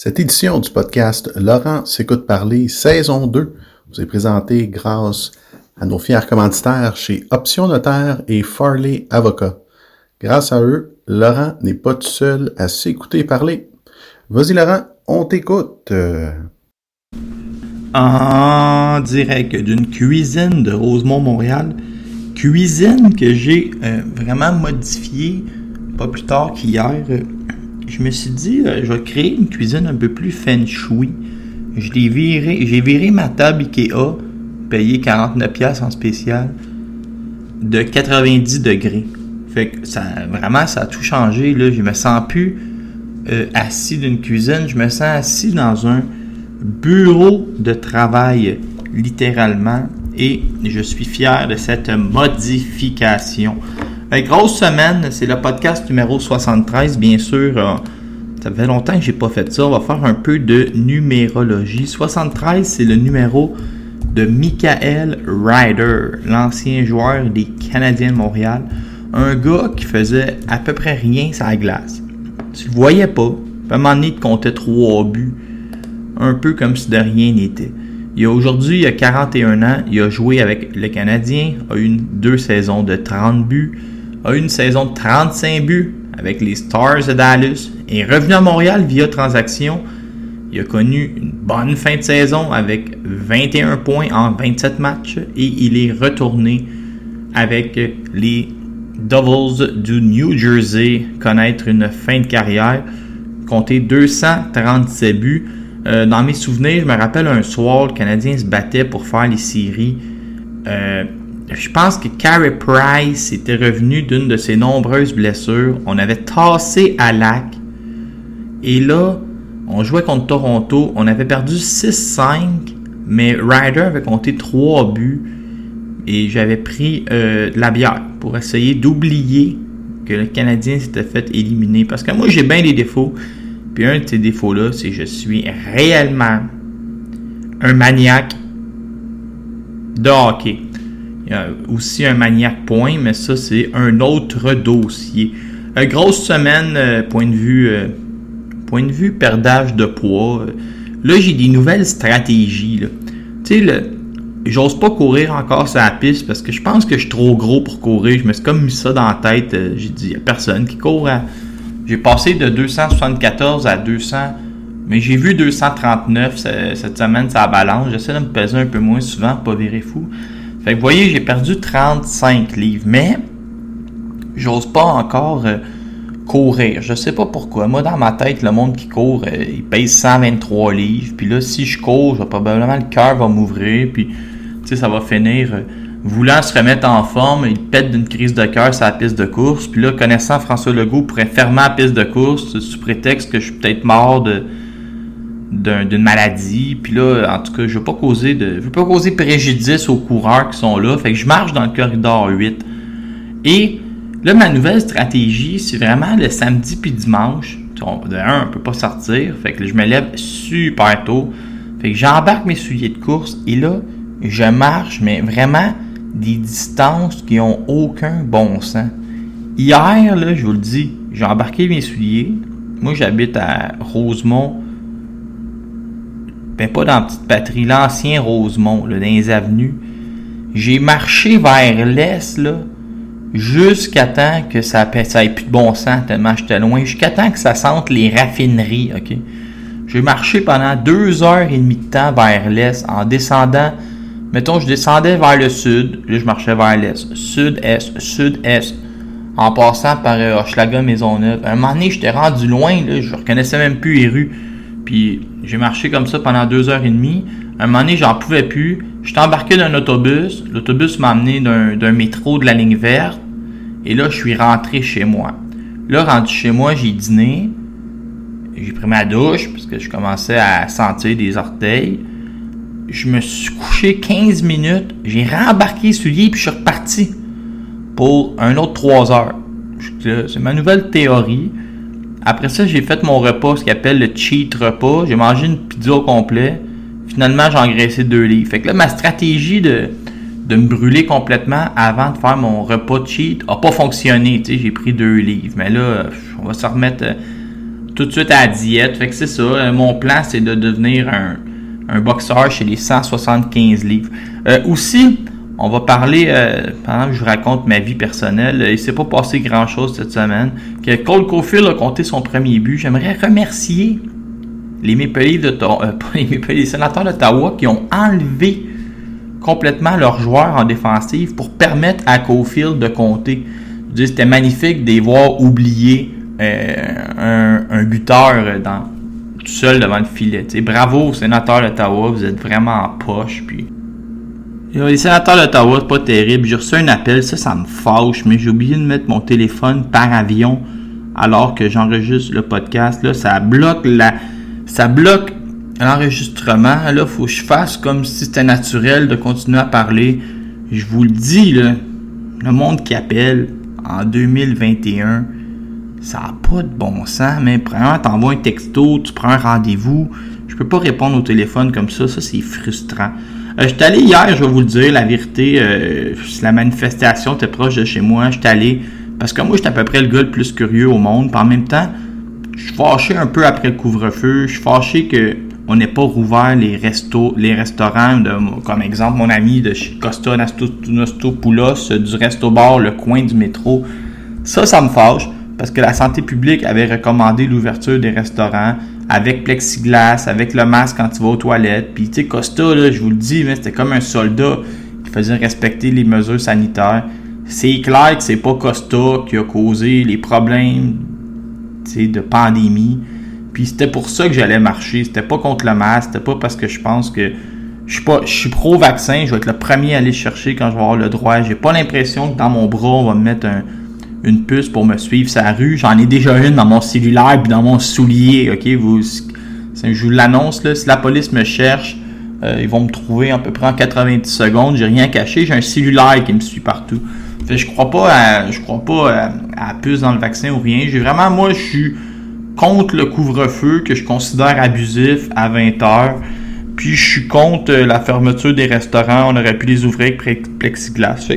Cette édition du podcast Laurent s'écoute parler saison 2 vous est présentée grâce à nos fiers commanditaires chez Option Notaire et Farley Avocat. Grâce à eux, Laurent n'est pas tout seul à s'écouter parler. Vas-y Laurent, on t'écoute. En direct d'une cuisine de Rosemont, Montréal. Cuisine que j'ai euh, vraiment modifiée pas plus tard qu'hier. Je me suis dit, euh, je vais créer une cuisine un peu plus feng shui. Je l'ai viré, j'ai viré ma table Ikea, payé 49 pièces en spécial, de 90 degrés. Fait que ça, vraiment, ça a tout changé. Là, je me sens plus euh, assis d'une cuisine, je me sens assis dans un bureau de travail, littéralement, et je suis fier de cette modification. Grosse semaine, c'est le podcast numéro 73, bien sûr. euh, ça fait longtemps que j'ai pas fait ça. On va faire un peu de numérologie. 73, c'est le numéro de Michael Ryder, l'ancien joueur des Canadiens de Montréal. Un gars qui faisait à peu près rien sur la glace. Tu le voyais pas. À un moment donné, il comptait trois buts. Un peu comme si de rien n'était. Il aujourd'hui, il a 41 ans. Il a joué avec le Canadien. A eu deux saisons de 30 buts. A eu une saison de 35 buts avec les Stars de Dallas. Est revenu à Montréal via transaction. Il a connu une bonne fin de saison avec 21 points en 27 matchs et il est retourné avec les Devils du New Jersey connaître une fin de carrière, compter 237 buts. Euh, dans mes souvenirs, je me rappelle un soir, le Canadien se battait pour faire les séries. Euh, je pense que Carey Price était revenu d'une de ses nombreuses blessures. On avait tassé à lac. Et là, on jouait contre Toronto. On avait perdu 6-5, mais Ryder avait compté 3 buts. Et j'avais pris euh, de la bière pour essayer d'oublier que le Canadien s'était fait éliminer. Parce que moi, j'ai bien des défauts. Puis un de ces défauts-là, c'est que je suis réellement un maniaque de hockey. Il y a aussi un maniaque point, mais ça, c'est un autre dossier. Euh, grosse semaine, euh, point de vue euh, point de vue perdage de poids. Là, j'ai des nouvelles stratégies. Tu sais, j'ose pas courir encore sur la piste parce que je pense que je suis trop gros pour courir. Je me suis comme mis ça dans la tête. J'ai dit, a personne qui court. J'ai passé de 274 à 200... Mais j'ai vu 239 ce- cette semaine, ça balance. J'essaie de me peser un peu moins souvent, pas virer fou. Vous voyez, j'ai perdu 35 livres. Mais j'ose pas encore euh, courir. Je sais pas pourquoi. Moi, dans ma tête, le monde qui court, euh, il pèse 123 livres. Puis là, si je cours, probablement le cœur va m'ouvrir. Puis, tu sais, ça va finir euh, voulant se remettre en forme. Il pète d'une crise de cœur sur la piste de course. Puis là, connaissant François Legault, pourrait fermer la piste de course sous prétexte que je suis peut-être mort de d'un- d'une maladie. Puis là, en tout cas, je veux pas causer de. Je veux pas causer préjudice aux coureurs qui sont là. Fait que je marche dans le corridor 8. Et là, ma nouvelle stratégie, c'est vraiment le samedi puis dimanche. De un, on peut pas sortir. Fait que je me lève super tôt. Fait que j'embarque mes souliers de course et là, je marche, mais vraiment des distances qui ont aucun bon sens. Hier, là, je vous le dis, j'ai embarqué mes souliers. Moi, j'habite à Rosemont. Ben, pas dans la petite patrie, l'ancien Rosemont, dans les avenues. J'ai marché vers l'est, là, jusqu'à temps que ça, ça ait plus de bon sens, tellement j'étais loin, jusqu'à temps que ça sente les raffineries, ok? J'ai marché pendant deux heures et demie de temps vers l'est en descendant Mettons, je descendais vers le sud, là, je marchais vers l'est. Sud-est, sud-est. En passant par euh, Hochelaga, Maisonneuve. À un moment donné, j'étais rendu loin, là, je reconnaissais même plus les rues. Puis j'ai marché comme ça pendant deux heures et demie. Un moment donné, j'en pouvais plus. J'étais embarqué d'un autobus. L'autobus m'a amené d'un métro de la ligne verte. Et là, je suis rentré chez moi. Là, rendu chez moi, j'ai dîné. J'ai pris ma douche parce que je commençais à sentir des orteils. Je me suis couché 15 minutes. J'ai rembarqué sur lit puis je suis reparti pour un autre 3 heures. C'est ma nouvelle théorie. Après ça, j'ai fait mon repas, ce qu'ils appelle le cheat repas. J'ai mangé une pizza au complet. Finalement, j'ai engraissé deux livres. Fait que là, ma stratégie de, de me brûler complètement avant de faire mon repas cheat a pas fonctionné. J'ai pris deux livres. Mais là, on va se remettre euh, tout de suite à la diète. Fait que c'est ça. Euh, Mon plan, c'est de devenir un, un boxeur chez les 175 livres. Euh, aussi, on va parler, euh, pendant que je vous raconte ma vie personnelle, il s'est pas passé grand chose cette semaine. Que Cole Caulfield a compté son premier but. J'aimerais remercier les Maple Leafs euh, pas les sénateurs d'Ottawa qui ont enlevé complètement leurs joueurs en défensive pour permettre à Caulfield de compter. C'était magnifique de voir oublier euh, un, buteur tout seul devant le filet. Tu sais, bravo aux sénateurs d'Ottawa, vous êtes vraiment en poche. Les sénateurs d'Ottawa, c'est pas terrible. J'ai reçu un appel, ça, ça me fâche, mais j'ai oublié de mettre mon téléphone par avion alors que j'enregistre le podcast. Là, ça bloque la. Ça bloque l'enregistrement. Là, faut que je fasse comme si c'était naturel de continuer à parler. Je vous le dis, le monde qui appelle en 2021, ça n'a pas de bon sens, mais premièrement, t'envoies un texto, tu prends un rendez-vous. Je peux pas répondre au téléphone comme ça, ça c'est frustrant. Euh, J'étais allé hier, je vais vous le dire, la vérité, euh, la manifestation était proche de chez moi. J'étais allé, parce que moi j'étais à peu près le gars le plus curieux au monde, puis en même temps, je suis fâché un peu après le couvre-feu. Je suis fâché que on n'ait pas rouvert les restaurants, comme exemple mon ami de chez Costa Nostopoulos, du resto bar, le coin du métro. Ça, ça me fâche parce que la santé publique avait recommandé l'ouverture des restaurants avec plexiglas, avec le masque quand tu vas aux toilettes. Puis, tu sais, Costa, là, je vous le dis, c'était comme un soldat qui faisait respecter les mesures sanitaires. C'est clair que c'est pas Costa qui a causé les problèmes de pandémie. Puis c'était pour ça que j'allais marcher. C'était pas contre le masque. C'était pas parce que je pense que je suis pas, je suis pro-vaccin. Je vais être le premier à aller chercher quand je vais avoir le droit. J'ai pas l'impression que dans mon bras, on va me mettre un- une puce pour me suivre sa rue. J'en ai déjà une dans mon cellulaire puis dans mon soulier. Ok, vous, je vous l'annonce. Si la police me cherche, euh, ils vont me trouver à peu près en 90 secondes. J'ai rien caché. J'ai un cellulaire qui me suit partout. Fait je crois pas je crois pas à, puce dans le vaccin ou rien. J'ai vraiment, moi, je suis contre le couvre-feu que je considère abusif à 20 heures. Puis je suis contre euh, la fermeture des restaurants. On aurait pu les ouvrir avec plexiglas.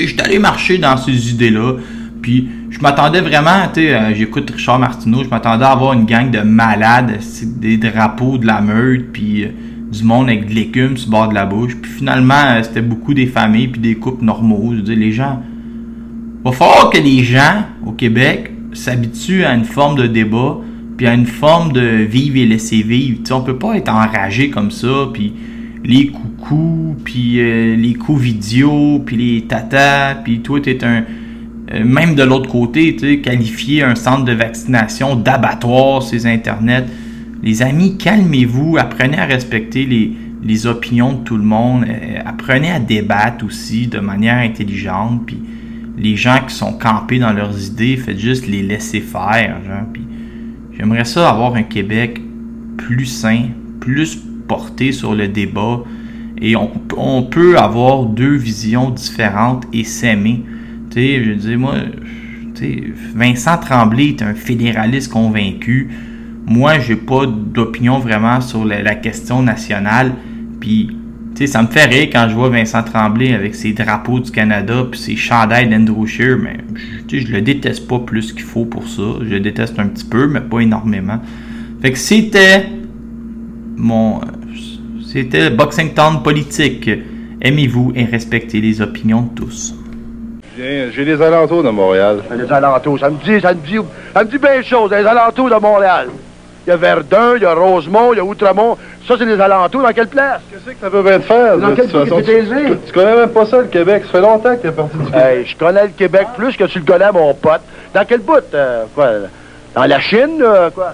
Sais, j'étais allé marcher dans ces idées-là. Puis je m'attendais vraiment, tu sais, euh, j'écoute Richard Martineau, je m'attendais à avoir une gang de malades, des drapeaux de la meute, puis euh, du monde avec de l'écume sur le bord de la bouche. Puis finalement, euh, c'était beaucoup des familles, puis des couples normaux. Je veux dire, les gens... va falloir que les gens au Québec s'habituent à une forme de débat, puis à une forme de vivre et laisser vivre. Tu sais, on peut pas être enragé comme ça, puis les coucous, puis euh, les coups vidéo, puis les tatas, puis toi, t'es un... euh, même de l'autre côté, tu qualifier un centre de vaccination d'abattoir sur Internet. Les amis, calmez-vous, apprenez à respecter les, les opinions de tout le monde, euh, apprenez à débattre aussi de manière intelligente, puis les gens qui sont campés dans leurs idées, faites juste les laisser faire, j'aimerais ça avoir un Québec plus sain, plus porté sur le débat, et on, peut avoir deux visions différentes et s'aimer. Tu sais, je dire, moi, tu sais, Vincent Tremblay est un fédéraliste convaincu. Moi, j'ai pas d'opinion vraiment sur la, question nationale. Puis, tu sais, ça me fait rire quand je vois Vincent Tremblay avec ses drapeaux du Canada puis ses chandails d'Andrew Scheer, mais tu sais, je le déteste pas plus qu'il faut pour ça. Je le déteste un petit peu, mais pas énormément. Fait que c'était mon... C'était Boxing Town politique. Aimez-vous et respectez les opinions de tous. J'ai les alentours de Montréal. Les alentours, ça me dit, ça me dit, ça me dit bien chose, les alentours de Montréal. il y a Verdun, il y a Rosemont, il y a Outremont. Ça, c'est les alentours. Dans quelle place? Qu'est-ce que ça peut bien te faire? Dans de quel toute pays façon? élevé? tu, tu connais même pas ça, le Québec. Ça fait longtemps que t'es parti du Québec. Hey, je connais le Québec plus que tu le connais, mon pote. Dans quel bout? euh, quoi? Dans la Chine, euh, quoi?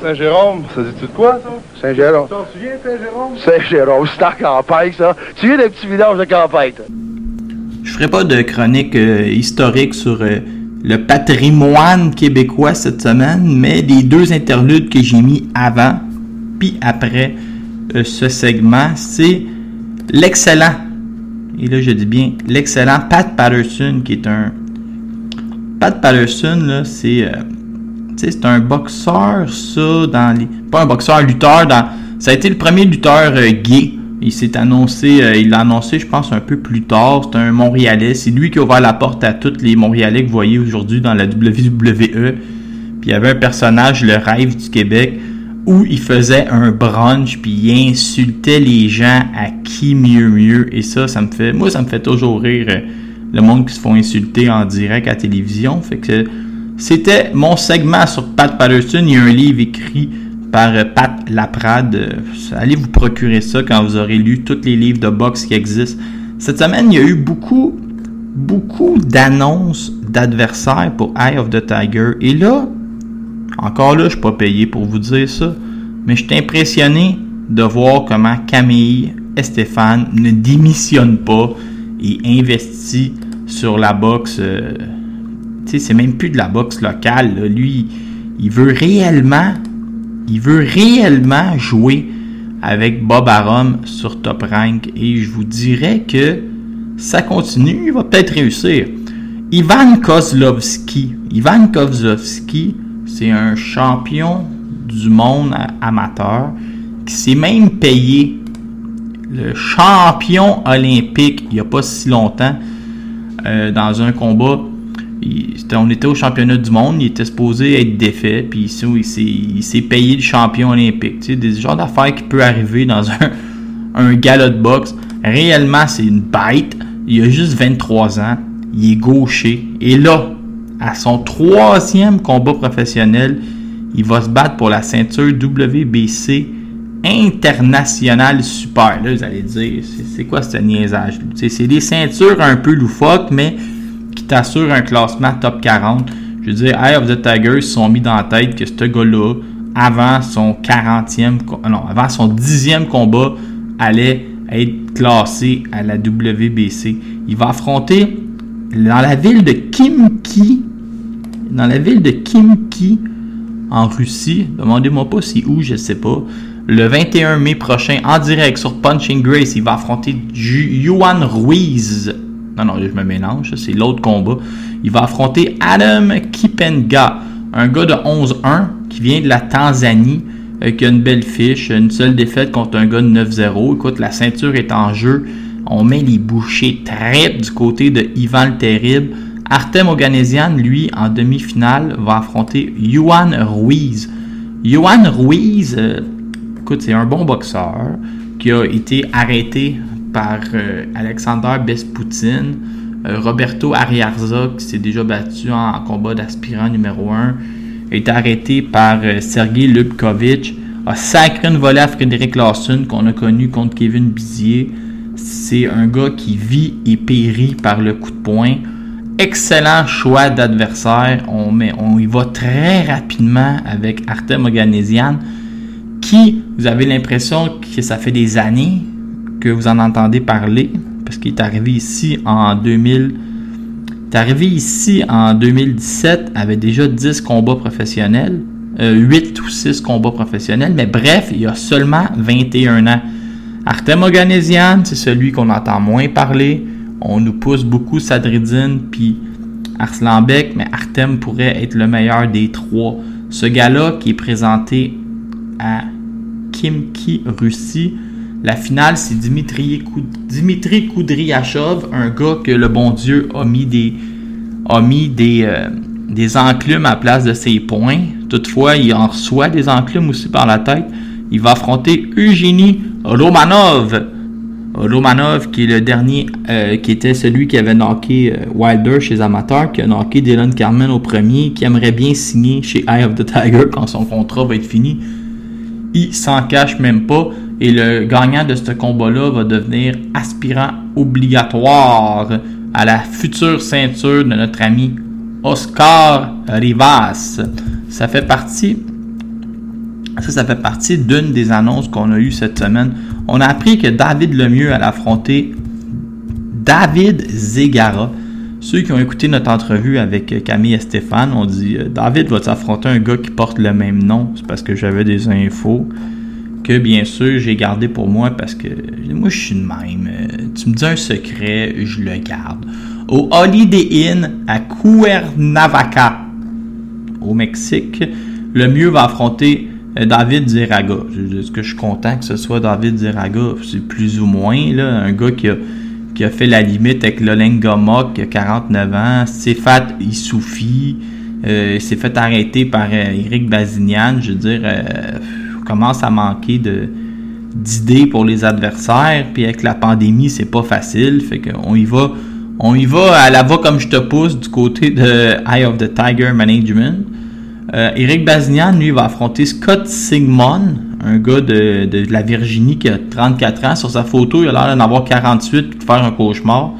Saint-Jérôme, ça dit-tu de quoi, ça? Saint-Jérôme. T'en souviens, Saint-Jérôme? Saint-Jérôme, c'est en campagne, ça. Tu viens des petits villages de campagne, toi. Je ferai pas de chronique euh, historique sur euh, le patrimoine québécois cette semaine, mais les deux interludes que j'ai mis avant puis après euh, ce segment, c'est l'excellent, et là je dis bien l'excellent Pat Patterson, qui est un... Pat Patterson, là, c'est... c'est un boxeur, ça, dans les... Pas un boxeur, lutteur, dans... Ça a été le premier lutteur euh, gay. Il s'est annoncé, euh, il l'a annoncé, je pense, un peu plus tard. C'est un Montréalais. C'est lui qui a ouvert la porte à tous les Montréalais que vous voyez aujourd'hui dans la WWE. Puis il y avait un personnage, le rêve du Québec, où il faisait un brunch, puis il insultait les gens à qui mieux mieux. Et ça, ça me fait... Moi, ça me fait toujours rire, euh, le monde qui se font insulter en direct à la télévision. Fait que c'était mon segment sur Pat Patterson. Il y a un livre écrit par euh, Pat Laprade. Allez vous procurer ça quand vous aurez lu tous les livres de boxe qui existent. Cette semaine, il y a eu beaucoup, beaucoup d'annonces d'adversaires pour Eye of the Tiger. Et là, encore là, je suis pas payé pour vous dire ça, mais je suis impressionné de voir comment Camille Stéphane ne démissionne pas et investit sur la boxe. euh, c'est même plus de la boxe locale. Lui, il veut réellement, il veut réellement jouer avec Bob Arum sur Top Rank. Et je vous dirais que ça continue, il va peut-être réussir. Ivan Kozlovski. Ivan Kozlovski, c'est un champion du monde amateur qui s'est même payé le champion olympique il n'y a pas si longtemps euh, dans un combat. Il- on était au championnat du monde, il était supposé être défait, puis ici, il s'est- payé le champion olympique. Tu sais, des genres d'affaires qui peut arriver dans un, un gala de boxe. Réellement, c'est une bête. Il a juste 23 ans. Il est gaucher. Et là, à son troisième combat professionnel, il va se battre pour la ceinture WBC international super. Là, vous allez dire, c'est quoi ce niaisage? C'est des ceintures un peu loufoques, mais qui t'assurent un classement top 40. Je veux dire, Eye of the Tiger se sont mis dans la tête que ce gars-là, avant son 40e, co- non, avant son 10e combat, allait être classé à la WBC. Il va affronter dans la ville de Kimki, dans la ville de Kimki, en Russie. Demandez-moi pas c'est où, je sais pas. Le 21 mai prochain, en direct sur Punching Grace, il va affronter Ju- Yuan Ruiz. Non, non, je me mélange, c'est l'autre combat. Il va affronter Adam Kipenga, un gars de 11-1 qui vient de la Tanzanie, euh, qui a une belle fiche, une seule défaite contre un gars de 9-0. Écoute, la ceinture est en jeu. On met les bouchées tripes du côté de Ivan le Terrible. Artem Oganesian, lui, en demi-finale, va affronter Yuan Ruiz. Yuan Ruiz, euh, écoute, c'est un bon boxeur qui a été arrêté par euh, Alexander Bespoutine, euh, Roberto Ariarza, qui s'est déjà battu en, combat d'aspirant numéro 1, a été arrêté par euh, Sergei Lubkovic, a sacré une volée à Frédéric Lawson qu'on a connu contre Kevin Bizier. C'est un gars qui vit et périt par le coup de poing. Excellent choix d'adversaire. On, on y va très rapidement avec Artem Oganesian, qui, vous avez l'impression que ça fait des années que vous en entendez parler, parce qu'il est arrivé ici en 2000. Il est arrivé ici en 2017 avec déjà 10 combats professionnels, euh, 8 ou 6 combats professionnels, mais bref, il a seulement 21 ans. Artem Oganesian, c'est celui qu'on entend moins parler. On nous pousse beaucoup Sadridine puis Arslanbek, mais Artem pourrait être le meilleur des trois. Ce gars-là qui est présenté à Kimki, Russie, la finale, c'est Dimitri, Dimitri Koudriachov, un gars que le bon Dieu a mis des, euh, enclumes à la place de ses points. Toutefois, il en reçoit des enclumes aussi par la tête. Il va affronter Eugénie Romanov. Romanov, qui est le dernier, euh, qui était celui qui avait knocké euh, Wilder chez les amateurs, qui a knocké Dylan Carmen au premier, qui aimerait bien signer chez Eye of the Tiger quand son contrat va être fini. il s'en cache même pas. Et le gagnant de ce combat-là va devenir aspirant obligatoire à la future ceinture de notre ami Oscar Rivas. Ça fait partie. Ça, fait partie d'une des annonces qu'on a eues cette semaine. On a appris que David Lemieux allait affronter David Zegara. Ceux qui ont écouté notre entrevue avec Camille et Stéphane ont dit David va affronter un gars qui porte le même nom. C'est parce que j'avais des infos que bien sûr j'ai gardé pour moi parce que moi je suis de même. Tu me dis un secret, je le garde. Au Holiday Inn à Cuernavaca, au Mexique, le mieux va affronter David Zeraga. Est-ce que je suis content que ce soit David Zeraga? C'est plus ou moins là, un gars qui a qui a fait la limite avec Lolen Gomok, qui a 49 ans, Sefat Issoufi, euh, s'est fait arrêter par euh, Eric Bazignan. Je veux dire, euh, commence à manquer de d'idées pour les adversaires. Puis avec la pandémie, c'est pas facile. Fait qu'on y va, on y va à la va comme je te pousse du côté de Eye of the Tiger Management. Euh, Eric Bazignan, lui, va affronter Scott Sigmund, un gars de, de, la Virginie qui a 34 ans. Sur sa photo, il a l'air d'en avoir 48 et de faire un cauchemar.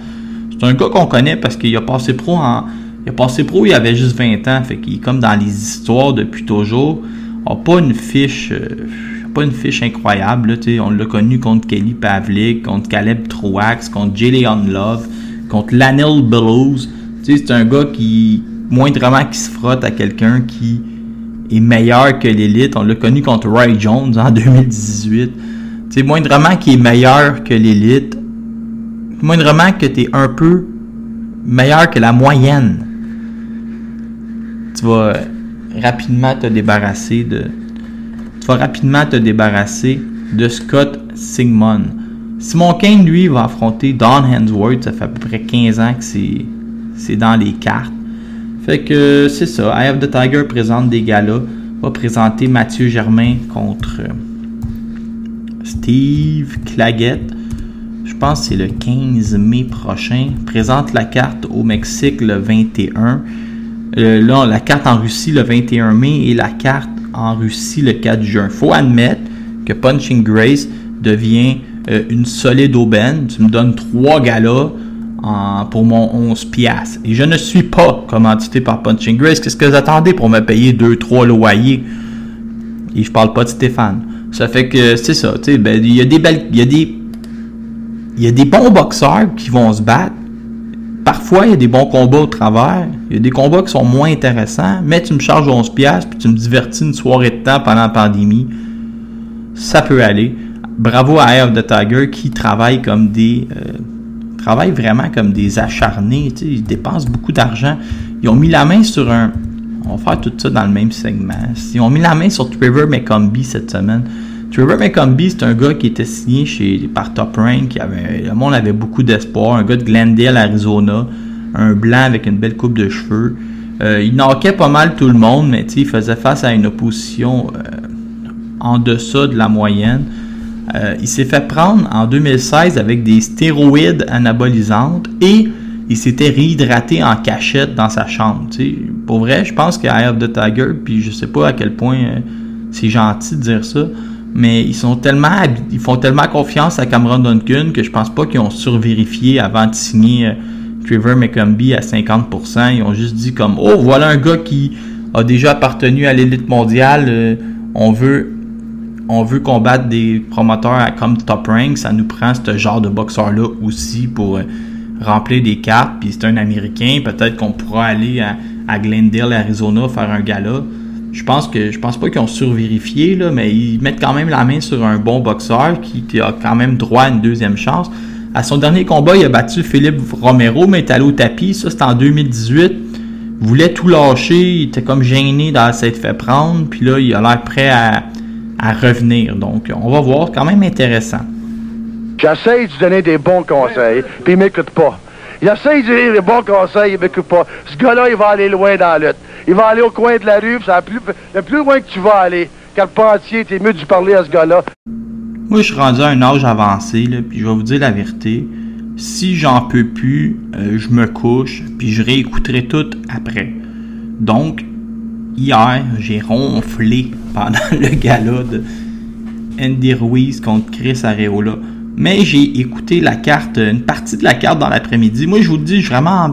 C'est un gars qu'on connaît parce qu'il a passé pro en. Il a passé pro, il avait juste 20 ans. Fait qu'il est comme dans les histoires depuis toujours. Il n'a pas une fiche. Euh, pas une fiche incroyable. On l'a connu contre Kelly Pavlik, contre Caleb Truax, contre Jillian Love, contre Lanel Bellows. C'est un gars qui, moindrement qui se frotte à quelqu'un qui est meilleur que l'élite. On l'a connu contre Roy Jones en 2018. C'est moindrement qui est meilleur que l'élite. Moindrement que tu es un peu meilleur que la moyenne. Tu vas rapidement te débarrasser de. Tu vas rapidement te débarrasser de Scott Sigmund. Simon Kane, lui, va affronter Don Hensworth. Ça fait à peu près 15 ans que c'est dans les cartes. Fait que c'est ça. Eye of the Tiger présente des galas. Va présenter Mathieu Germain contre Steve Claggett. Je pense que c'est le 15 mai prochain. Présente la carte au Mexique le 21. Euh, là, la carte en Russie le 21 mai et la carte en Russie le 4 juin. Faut admettre que Punching Grace devient euh, une solide aubaine. Tu me donnes trois galas pour mon 11 pièces Et je ne suis pas commandité par Punching Grace. Qu'est-ce que vous attendez pour me payer 2-3 loyers? Et je parle pas de Stéphane. Ça fait que c'est ça. Ben, il a des belles. Il y. Il y a des bons boxeurs qui vont se battre. Parfois, il y a des bons combats au travers. Il y a des combats qui sont moins intéressants. Mais tu me charges 11 pièces puis tu me divertis une soirée de temps pendant la pandémie. Ça peut aller. Bravo à Air of the Tiger qui travaille comme des. Euh, travaillent vraiment comme des acharnés. Ils dépensent beaucoup d'argent. Ils ont mis la main sur un. On va faire tout ça dans le même segment. Ils ont mis la main sur Trevor McCombie cette semaine. Trevor McCombie, c'est un gars qui était signé chez, par Top Rank. Qui avait, le monde avait beaucoup d'espoir. Un gars de Glendale, Arizona. Un blanc avec une belle coupe de cheveux. Euh, il knockait pas mal tout le monde, mais il faisait face à une opposition euh, en deçà de la moyenne. Euh, il s'est fait prendre en 2016 avec des stéroïdes anabolisantes et il s'était réhydraté en cachette dans sa chambre. Pour vrai, je pense qu'à of the Tiger, puis je sais pas à quel point c'est gentil de dire ça, mais ils sont tellement ils font tellement confiance à Cameron Duncan que je pense pas qu'ils ont survérifié avant de signer euh, Trevor McCombie à 50%. Ils ont juste dit comme Oh, voilà un gars qui a déjà appartenu à l'élite mondiale, on veut on veut combattre des promoteurs comme Top Rank, ça nous prend ce genre de boxeur-là aussi pour euh, remplir des cartes. Puis c'est un Américain, peut-être qu'on pourra aller à, Glendale, Arizona, faire un gala. Je pense que je pense pas qu'ils ont survérifié, là, mais ils mettent quand même la main sur un bon boxeur qui, a quand même droit à une deuxième chance. À son dernier combat, il a battu Philippe Romero, mais il est allé au tapis. Ça, c'était en 2018. Il voulait tout lâcher. Il était comme gêné s'être fait prendre. Puis là, il a l'air prêt à, revenir. Donc, on va voir, quand même intéressant. J'essaie de donner des bons conseils, puis il m'écoute pas. J'essaie de donner des bons conseils, il m'écoute pas. Ce gars-là, il va aller loin dans la lutte. Il va aller au coin de la rue, ça plus, le plus loin que tu vas aller. Quand le entier, t'es mieux de parler à ce gars-là. Moi, je suis rendu à un âge avancé, là, puis je vais vous dire la vérité. Si j'en peux plus, euh, je me couche, puis je réécouterai tout après. Donc, hier, j'ai ronflé pendant le gala de Andy Ruiz contre Chris Areola. Mais j'ai écouté la carte, une partie de la carte dans l'après-midi. Moi, je vous le dis, je suis vraiment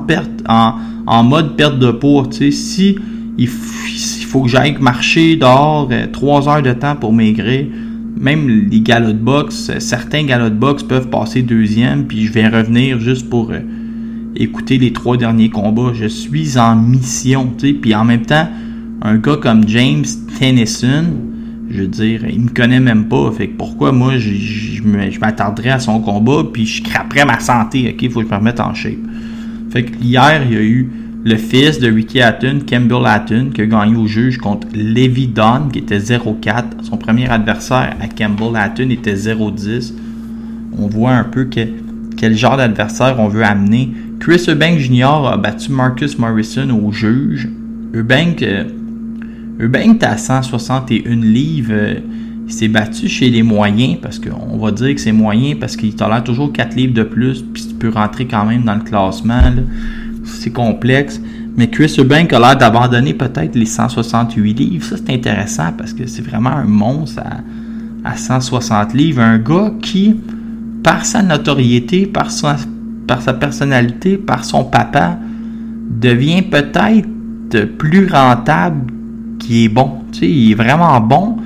en mode perte de poids. Tu si il, faut que j'aille marcher dehors euh, trois heures de temps pour maigrir, même les galops de boxe, euh, certains galops de boxe peuvent passer deuxième, puis je vais revenir juste pour euh, écouter les trois derniers combats. Je suis en mission, tu sais, puis en même temps, un gars comme James Tennyson, je veux dire, il me connaît même pas. Fait que pourquoi moi je, m'attarderais à son combat puis je craperais ma santé, ok? Il faut que je me remette en shape. Fait que hier, il y a eu le fils de Ricky Hatton, Campbell Hatton, qui a gagné au juge contre Levi Don, qui était 0-4. Son premier adversaire à Campbell Hatton était 0-10. On voit un peu quel genre d'adversaire on veut amener. Chris Eubank Jr. a battu Marcus Morrison au juge. Eubank, euh, Eubank est à 161 livres. Euh, il s'est battu chez les moyens, parce qu'on va dire que c'est moyen, parce qu'il tolère toujours 4 livres de plus, puis tu peux rentrer quand même dans le classement. C'est complexe. Mais Chris Eubank a l'air d'abandonner peut-être les 168 livres. Ça, c'est intéressant parce que c'est vraiment un monstre à, à, 160 livres. Un gars qui, par sa notoriété, par sa personnalité, par son papa, devient peut-être plus rentable qu'il est bon. Tu sais, il est vraiment bon,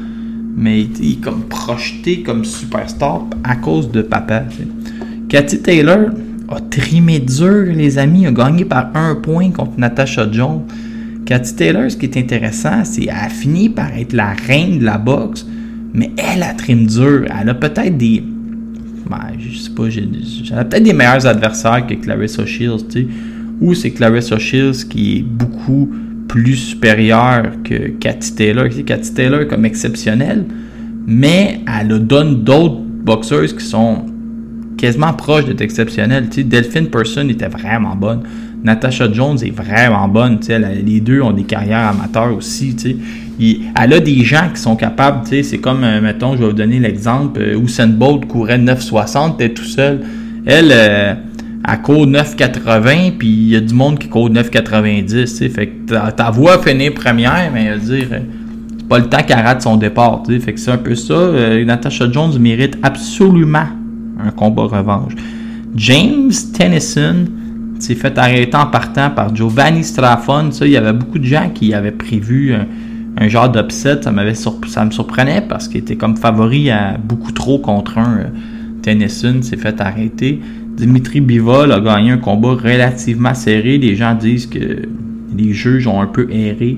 mais il est comme projeté comme superstar à cause de papa. Cathy Taylor, a trimé dur, les amis, a gagné par un point contre Natasha Jones. Cathy Taylor, ce qui est intéressant, c'est qu'elle a fini par être la reine de la boxe, mais elle a trimé dur. Elle a peut-être des. Ben, je sais pas, j'ai, peut-être des meilleurs adversaires que Clarissa Shields, tu sais. Ou c'est Clarissa Shields qui est beaucoup plus supérieure que Cathy Taylor. Cathy Taylor comme exceptionnelle, mais elle donne d'autres boxeurs qui sont quasiment proche d'être exceptionnel. Tu sais, Delphine Person était vraiment bonne. Natasha Jones est vraiment bonne. Les deux ont des carrières amateurs aussi. Elle a des gens qui sont capables. C'est comme, euh, mettons, je vais vous donner l'exemple. Euh, Usain Bolt courait 9,60, elle tout seul. Elle, euh, elle court 9,80, puis il y a du monde qui court 9,90. Tu sais, fait ta, voix finit première, mais elle dire c'est pas le temps qu'elle rate son départ. Fait que c'est un peu ça. Natasha Jones mérite absolument un combat revanche. James Tennyson s'est fait arrêter en partant par Giovanni Strafon. Ça, il y avait beaucoup de gens qui avaient prévu un, genre d'upset. Ça, ça me surprenait parce qu'il était comme favori à beaucoup trop contre un. Euh, Tennyson s'est fait arrêter. Dimitri Bivol a gagné un combat relativement serré. Les gens disent que les juges ont un peu erré,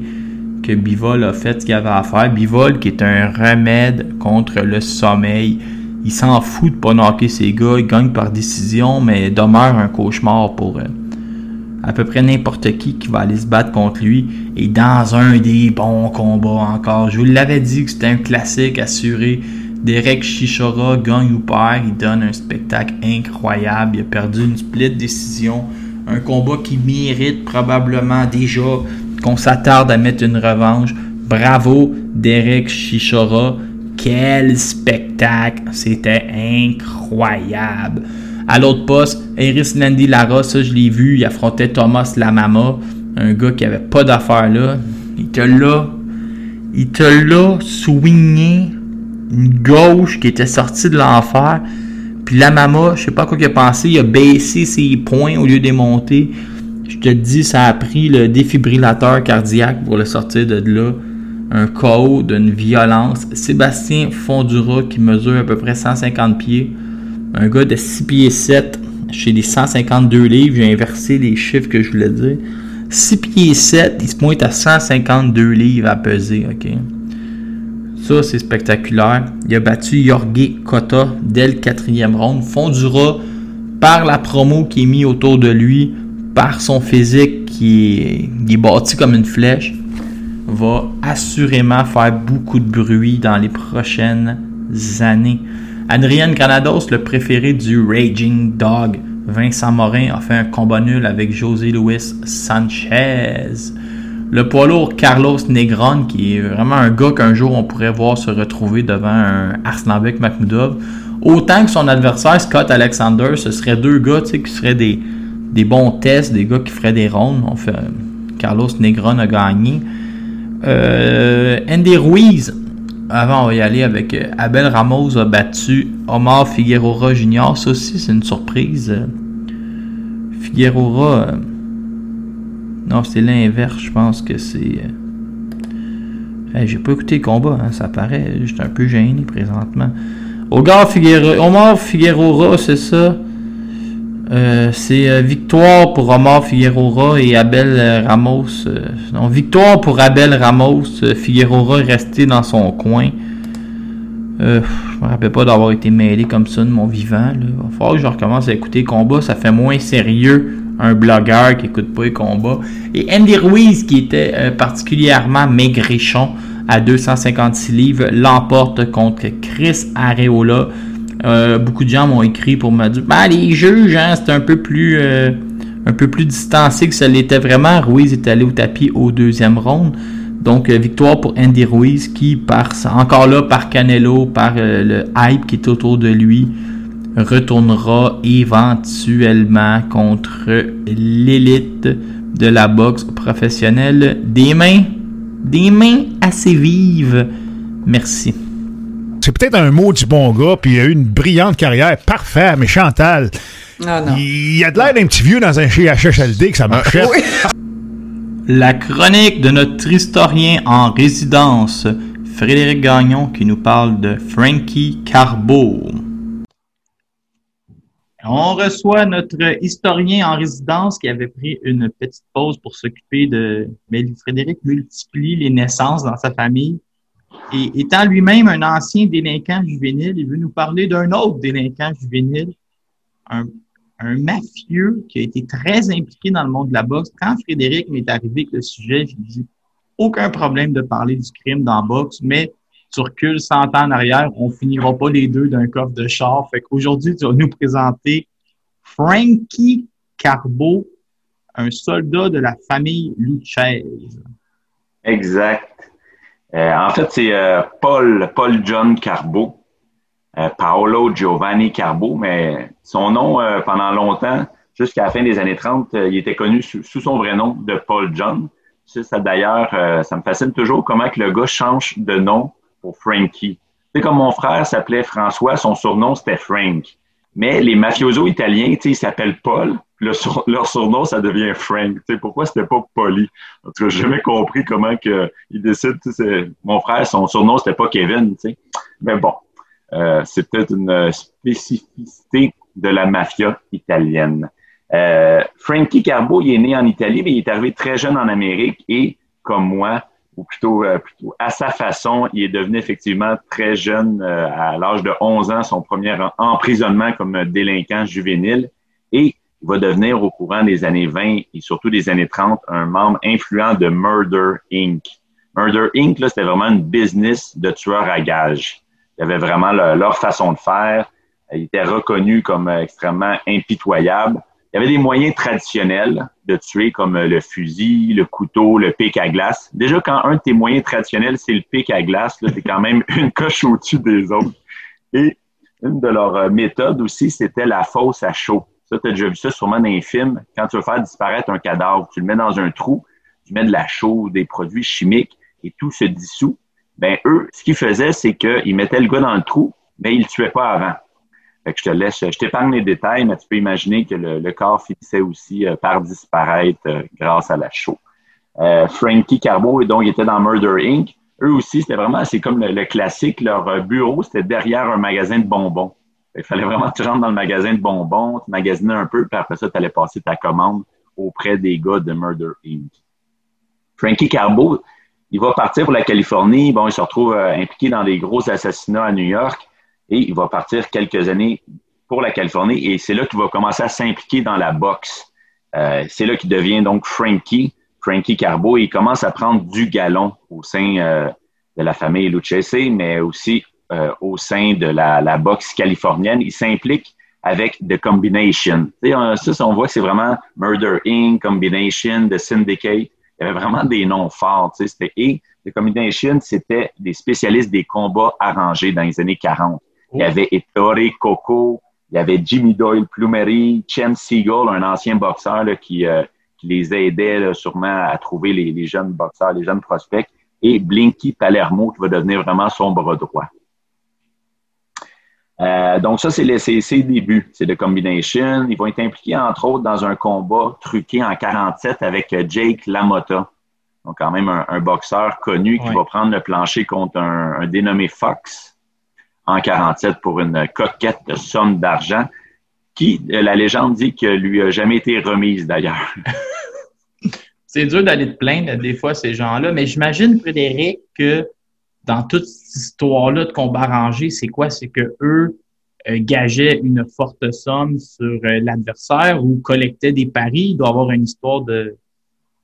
que Bivol a fait ce qu'il avait à faire. Bivol, qui est un remède contre le sommeil il s'en fout de pas knocker ses gars, il gagne par décision, mais demeure un cauchemar pour euh, à peu près n'importe qui qui va aller se battre contre lui. Et dans un des bons combats encore, je vous l'avais dit que c'était un classique assuré. Derek Chichora gagne ou perd, il donne un spectacle incroyable. Il a perdu une split décision. Un combat qui mérite probablement déjà qu'on s'attarde à mettre une revanche. Bravo, Derek Chichora. Quel spectacle! C'était incroyable. À l'autre poste, Eris Landy Lara, ça je l'ai vu, il affrontait Thomas Lamama, un gars qui avait pas d'affaires là. Il te l'a, il te l'a swingé une gauche qui était sortie de l'enfer. Puis Lamama, je sais pas quoi qu'il a pensé, il a baissé ses poings au lieu de monter. Je te dis, ça a pris le défibrillateur cardiaque pour le sortir de là un chaos d'une violence. Sébastien Fondura, qui mesure à peu près 150 pieds, un gars de 6 pieds 7 chez les 152 livres, j'ai inversé les chiffres que je voulais dire. 6 pieds 7, il se pointe à 152 livres à peser, ok? Ça, c'est spectaculaire. Il a battu Jorge Cota dès le quatrième round. Fondura, par la promo qui est mise autour de lui, par son physique qui est, qui bâti comme une flèche, va assurément faire beaucoup de bruit dans les prochaines années. Adrien Granados, le préféré du Raging Dog, Vincent Morin a fait un combat nul avec José Luis Sanchez. Le poids lourd Carlos Negron, qui est vraiment un gars qu'un jour on pourrait voir se retrouver devant un Arslanbek Makhmoudov. Autant que son adversaire Scott Alexander, ce serait deux gars qui feraient des, des bons tests, des gars qui feraient des rondes. Carlos Negron a gagné. Euh, Andy Ruiz avant, on va y aller avec euh, Abel Ramos a battu Omar Figueroa Jr. Ça aussi, c'est une surprise. Euh, Figueroa. Non, c'est l'inverse, je pense que c'est. euh, J'ai pas écouté combat, hein, ça paraît. J'étais un peu gêné présentement. Omar Figueroa, Omar c'est ça? Euh, c'est euh, victoire pour Omar Figueroa et Abel Ramos. non, victoire pour Abel Ramos. Figueroa est resté dans son coin. Je me rappelle pas d'avoir été mêlé comme ça de mon vivant. Là. Il va falloir que je recommence à écouter les combats. Ça fait moins sérieux un blogueur qui écoute pas les combats. Et Andy Ruiz, qui était euh, particulièrement maigrichon à 256 livres, l'emporte contre Chris Areola. Euh, beaucoup de gens m'ont écrit pour me dire bah les juges, hein, c'est un peu plus euh, un peu plus distancé que ça l'était vraiment. Ruiz est allé au tapis au deuxième round. Donc, victoire pour Andy Ruiz qui, par, encore là, par Canelo, par le hype qui est autour de lui, retournera éventuellement contre l'élite de la boxe professionnelle. Des mains, des mains assez vives. Merci. C'est peut-être un mot du bon gars, puis il a eu une brillante carrière. Parfait, mais Chantal, Ah non. il a de l'air d'un petit vieux dans un CHSLD que ça marchait. La chronique de notre historien en résidence, Frédéric Gagnon, qui nous parle de Frankie Carbo. On reçoit notre historien en résidence qui avait pris une petite pause pour s'occuper de... Mais Frédéric multiplie les naissances dans sa famille. Et étant lui-même un ancien délinquant juvénile, il veut nous parler d'un autre délinquant juvénile, un un mafieux qui a été très impliqué dans le monde de la boxe. Quand Frédéric m'est arrivé avec le sujet, j'ai dit aucun problème de parler du crime dans la boxe, mais tu recules 100 ans en arrière, on finira pas les deux d'un coffre de char. Fait qu'aujourd'hui, tu vas nous présenter Frankie Carbo, un soldat de la famille Lucchese. Exact. Euh, en fait, c'est euh, Paul, Paul John Carbo, euh, Paolo Giovanni Carbo, mais son nom, pendant longtemps, jusqu'à la fin des années 30, euh, il était connu sous, son vrai nom de Paul John. Ça, ça, d'ailleurs, ça me fascine toujours comment que le gars change de nom pour Frankie. Sais, comme mon frère s'appelait François, son surnom c'était Frank. Mais les mafiosos italiens, ils s'appellent Paul, leur surnom, ça devient Frank. Tu sais, pourquoi c'était pas Polly? En tout cas, j'ai jamais compris comment que ils décident. c'est- Mon frère, son surnom, c'était pas Kevin. Mais bon, euh, c'est peut-être une spécificité de la mafia italienne. Euh, Frankie Carbo, il est né en Italie, mais il est arrivé très jeune en Amérique et, comme moi, ou plutôt, euh, plutôt à sa façon, il est devenu effectivement très jeune, euh, à l'âge de 11 ans, son premier en- emprisonnement comme délinquant juvénile. Et il va devenir, au courant des années 20 et surtout des années 30, un membre influent de Murder Inc. Murder Inc., là, c'était vraiment une business de tueurs à gages. Il y avait vraiment le- leur façon de faire. Il était reconnu comme extrêmement impitoyable. Il y avait des moyens traditionnels de tuer comme euh, le fusil, le couteau, le pic à glace. Déjà, quand un de tes moyens traditionnels, c'est le pic à glace, t'es quand même une coche au-dessus des autres. Et une de leurs euh, méthodes aussi, c'était la fosse à chaud. Ça, tu as déjà vu ça sûrement dans les films. Quand tu veux faire disparaître un cadavre, tu le mets dans un trou, tu mets de la chaux, des produits chimiques et tout se dissout. Ben, eux, ce qu'ils faisaient, c'est qu'ils mettaient le gars dans le trou, mais ils le tuaient pas avant. Fait que je te laisse, je t'épargne les détails, mais tu peux imaginer que le, corps finissait aussi euh, par disparaître euh, grâce à la chaux. Euh, Frankie Carbo, donc, était dans Murder Inc. Eux aussi, c'était vraiment, c'est comme le, classique, leur bureau, c'était derrière un magasin de bonbons. Il fallait vraiment que tu rentres dans le magasin de bonbons, tu magasiner un peu, puis après ça, tu allais passer ta commande auprès des gars de Murder Inc. Frankie Carbo, il va partir pour la Californie. Bon, il se retrouve impliqué dans des gros assassinats à New York et il va partir quelques années pour la Californie et c'est là qu'il va commencer à s'impliquer dans la boxe. Euh, c'est là qu'il devient donc Frankie, Frankie Carbo et il commence à prendre du galon au sein euh, de la famille Lucchese, mais aussi euh, au sein de la, boxe californienne. Il s'implique avec The Combination. On- ça, on voit que c'est vraiment Murder Inc., Combination, The Syndicate. Il y avait vraiment des noms forts. Et The Combination, c'était des spécialistes des combats arrangés dans les années 40. Il y avait Ettore Coco, il y avait Jimmy Doyle Plumery, Chen Siegel, un ancien boxeur là, qui, euh, qui les aidait là, sûrement à trouver les, les jeunes boxeurs, les jeunes prospects. et Blinky Palermo qui va devenir vraiment son bras droit. Euh, donc ça, c'est les, ses débuts, c'est de combination. Ils vont être impliqués, entre autres, dans un combat truqué en 47 avec Jake LaMotta. Donc quand même un, boxeur connu qui va prendre le plancher contre un, dénommé Fox en 47 pour une coquette de somme d'argent qui, euh, la légende dit que lui a jamais été remise d'ailleurs. c'est dur d'aller te plaindre des fois ces gens-là, mais j'imagine, Frédéric, que dans toute cette histoire-là de combat rangé, c'est quoi? C'est que eux euh, gageaient une forte somme sur euh, l'adversaire ou collectaient des paris? Il doit y avoir une histoire de,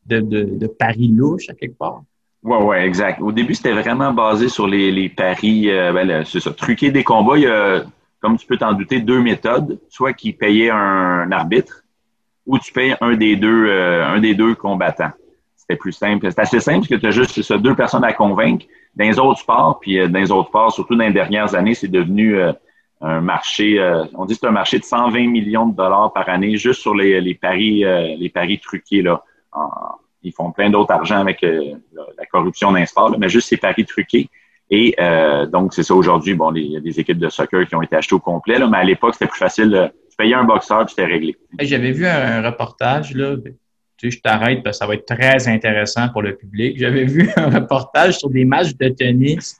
de, de, paris louches à quelque part. Oui, oui, exact. Au début, c'était vraiment basé sur les, les paris, euh, ben, c'est ça, truquer des combats. Il y a, comme tu peux t'en douter, deux méthodes. Soit qui payait un arbitre ou tu payes un des deux, un des deux combattants. C'était plus simple. C'est assez simple parce que tu as juste ça, deux personnes à convaincre dans les autres sports, puis euh, dans les autres sports, surtout dans les dernières années, c'est devenu euh, un marché, euh, on dit c'est un marché de 120 millions de dollars par année juste sur les, les paris, les paris truqués. Là. Ils font plein d'autres argent avec la corruption dans les sports, mais juste ces paris truqués. Et donc, c'est ça aujourd'hui. Bon, il y a des équipes de soccer qui ont été achetées au complet, mais à l'époque, c'était plus facile. tu payais un boxeur, puis c'était réglé. J'avais vu un reportage là, tu sais, je t'arrête parce que ça va être très intéressant pour le public. J'avais vu un reportage sur des matchs de tennis.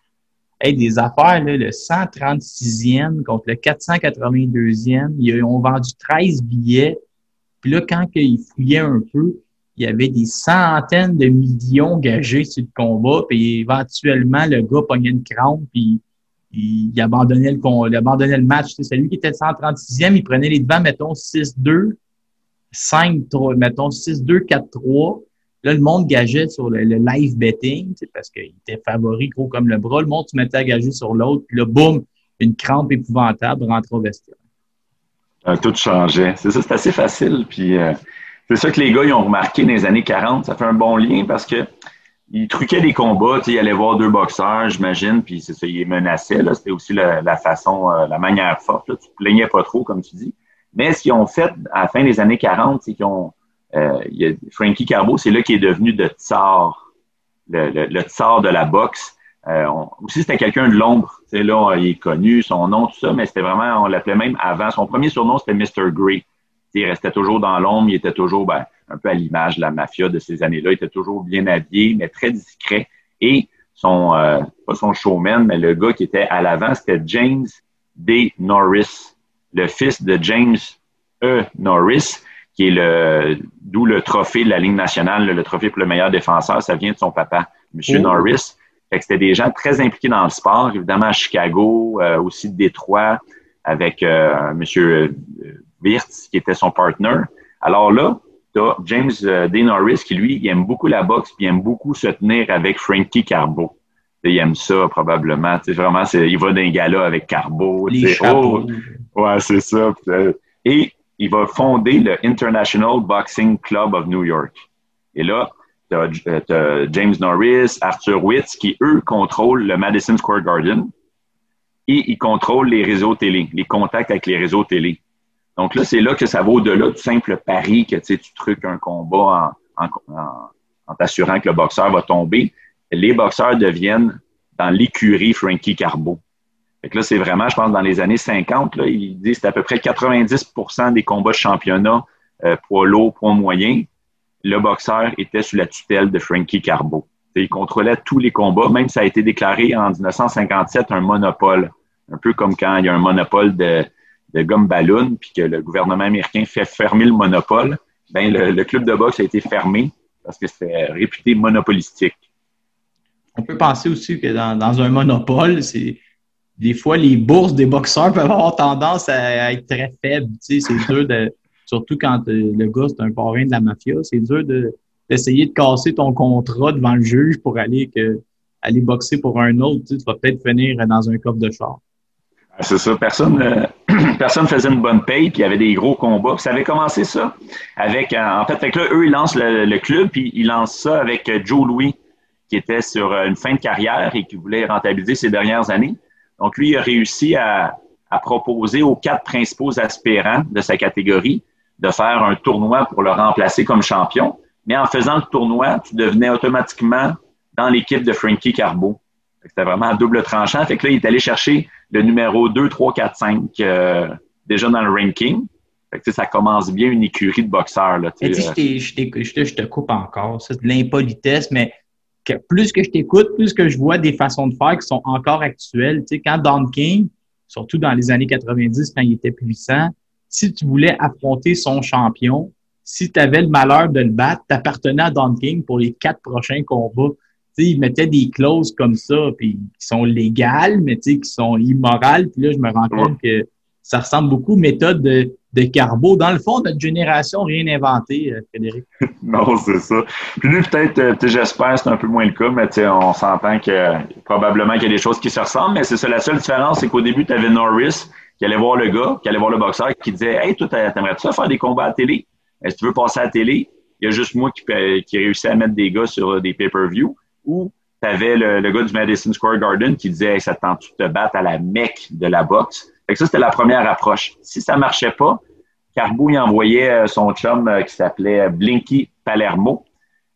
Hey, des affaires, le 136e contre le 482e. Ils ont vendu 13 billets. Puis là, quand ils fouillaient un peu, il y avait des centaines de millions gagés sur le combat. Puis éventuellement, le gars pognait une crampe. Puis il, abandonnait, le, il abandonnait le match. C'est lui qui était 136e. Il prenait les devants, mettons, 6-2. 5, 3, mettons 6, 2, 4, 3. Là, le monde gageait sur le, live betting, parce qu'il était favori gros comme le bras. Le monde se mettait à gager sur l'autre. Puis là, boum, une crampe épouvantable rentre au vestiaire. tout changeait. C'est ça, c'est assez facile. Puis euh, c'est ça que les gars ils ont remarqué dans les années 40. Ça fait un bon lien parce que ils truquaient des combats. Ils allaient voir deux boxeurs, j'imagine, puis c'est ça, ils les menaçaient. C'était aussi la, façon, euh, la manière forte. Là. Tu te plaignais pas trop, comme tu dis. Mais ce qu'ils ont fait à la fin des années 40, c'est qu'ils ont. Euh, y a Frankie Carbo, c'est là qui est devenu le tsar, le, le, tsar de la boxe. Euh, aussi, c'était quelqu'un de l'ombre. Là, il est connu, son nom, tout ça, mais c'était vraiment, on l'appelait même avant. Son premier surnom, c'était Mr. Grey. Il restait toujours dans l'ombre, il était toujours ben, un peu à l'image de la mafia de ces années-là. Il était toujours bien habillé, mais très discret. Et son, euh, pas son showman, mais le gars qui était à l'avant, c'était James D. Norris le fils de James E. Norris, qui est le d'où le trophée de la Ligue nationale, le, trophée pour le meilleur défenseur, ça vient de son papa, M. Oh. Norris. c'était des gens très impliqués dans le sport, évidemment à Chicago, euh, aussi de Détroit, avec euh, M. Euh, Wirtz, qui était son partner. Alors là, tu as James D. Norris qui, lui, il aime beaucoup la boxe, puis il aime beaucoup se tenir avec Frankie Carbo il aime ça probablement. vraiment, il va d'un gala avec Carbo. oh, ouais, c'est ça. Euh, et il va fonder le International Boxing Club of New York. Et là, tu as, euh, James Norris, Arthur Witz, qui, eux, contrôlent le Madison Square Garden et ils contrôlent les réseaux télé, les contacts avec les réseaux télé. Donc là, c'est là que ça va au-delà du simple pari que tu truques un combat en, en t'assurant que le boxeur va tomber les boxeurs deviennent dans l'écurie Frankie Carbo. Fait là, c'est vraiment, je pense, dans les années 50, là, il dit que c'est à peu près 90% des combats de championnat euh, poids lourd, poids moyen. Le boxeur était sous la tutelle de Frankie Carbo. il contrôlait tous les combats, même ça a été déclaré en 1957 un monopole. Un peu comme quand il y a un monopole de, de gomme ballon, puis que le gouvernement américain fait fermer le monopole. Ben, le, le club de boxe a été fermé parce que c'était réputé monopolistique on peut penser aussi que dans, un monopole, c'est des fois les bourses des boxeurs peuvent avoir tendance à, être très faibles. c'est dur de, surtout quand euh, le gars c'est un parrain de la mafia, c'est dur d'essayer de casser ton contrat devant le juge pour aller que aller boxer pour un autre. Tu, vas peut-être finir dans un coffre de char. Ah, c'est ça. Personne, euh, personne faisait une bonne paye, puis il y avait des gros combats. ça avait commencé ça avec, euh, en fait, fait là, eux, ils lancent le, club, puis ils lancent ça avec Joe Louis, qui était sur euh, une fin de carrière et qui voulait rentabiliser ses dernières années. Donc, lui, il a réussi à, proposer aux quatre principaux aspirants de sa catégorie de faire un tournoi pour le remplacer comme champion. Mais en faisant le tournoi, tu devenais automatiquement dans l'équipe de Frankie Carbo. C'était vraiment un double tranchant. Fait que là, il est allé chercher le numéro 2, 3, 4, 5 euh, déjà dans le ranking. Fait que, ça commence bien une écurie de boxeurs. Là, mais je, je, te coupe encore. C'est de l'impolitesse, mais que plus que je t'écoute, plus que je vois des façons de faire qui sont encore actuelles. Quand Don King, surtout dans les années 90, quand il était puissant, si tu voulais affronter son champion, si tu avais le malheur de le battre, tu appartenais à Don King pour les quatre prochains combats. Sais, il mettait des clauses comme ça, puis qui sont légales, mais tu sais, qui sont immorales. Puis là, je me rends compte que ça ressemble beaucoup aux méthodes de, de Carbo. Dans le fond, notre génération, rien inventé, euh, Frédéric. non, c'est ça. Puis lui, peut-être, euh, j'espère, c'est un peu moins le cas, mais on s'entend que probablement qu'il y a des choses qui se ressemblent, mais c'est ça. La seule différence, c'est qu'au début, tu avais Norris qui allait voir le gars, qui allait voir le boxeur, qui disait Hey, toi, t'aimerais-tu ça faire des combats à télé? Si tu veux passer à la télé, il y a juste moi qui, qui réussi à mettre des gars sur des pay-per-view. Ou tu avais le, gars du Madison Square Garden qui disait ça tente de te battre à la mecque de la boxe? Fait ça, c'était la première approche. Si ça marchait pas, Carbo, il envoyait euh, son chum euh, qui s'appelait Blinky Palermo.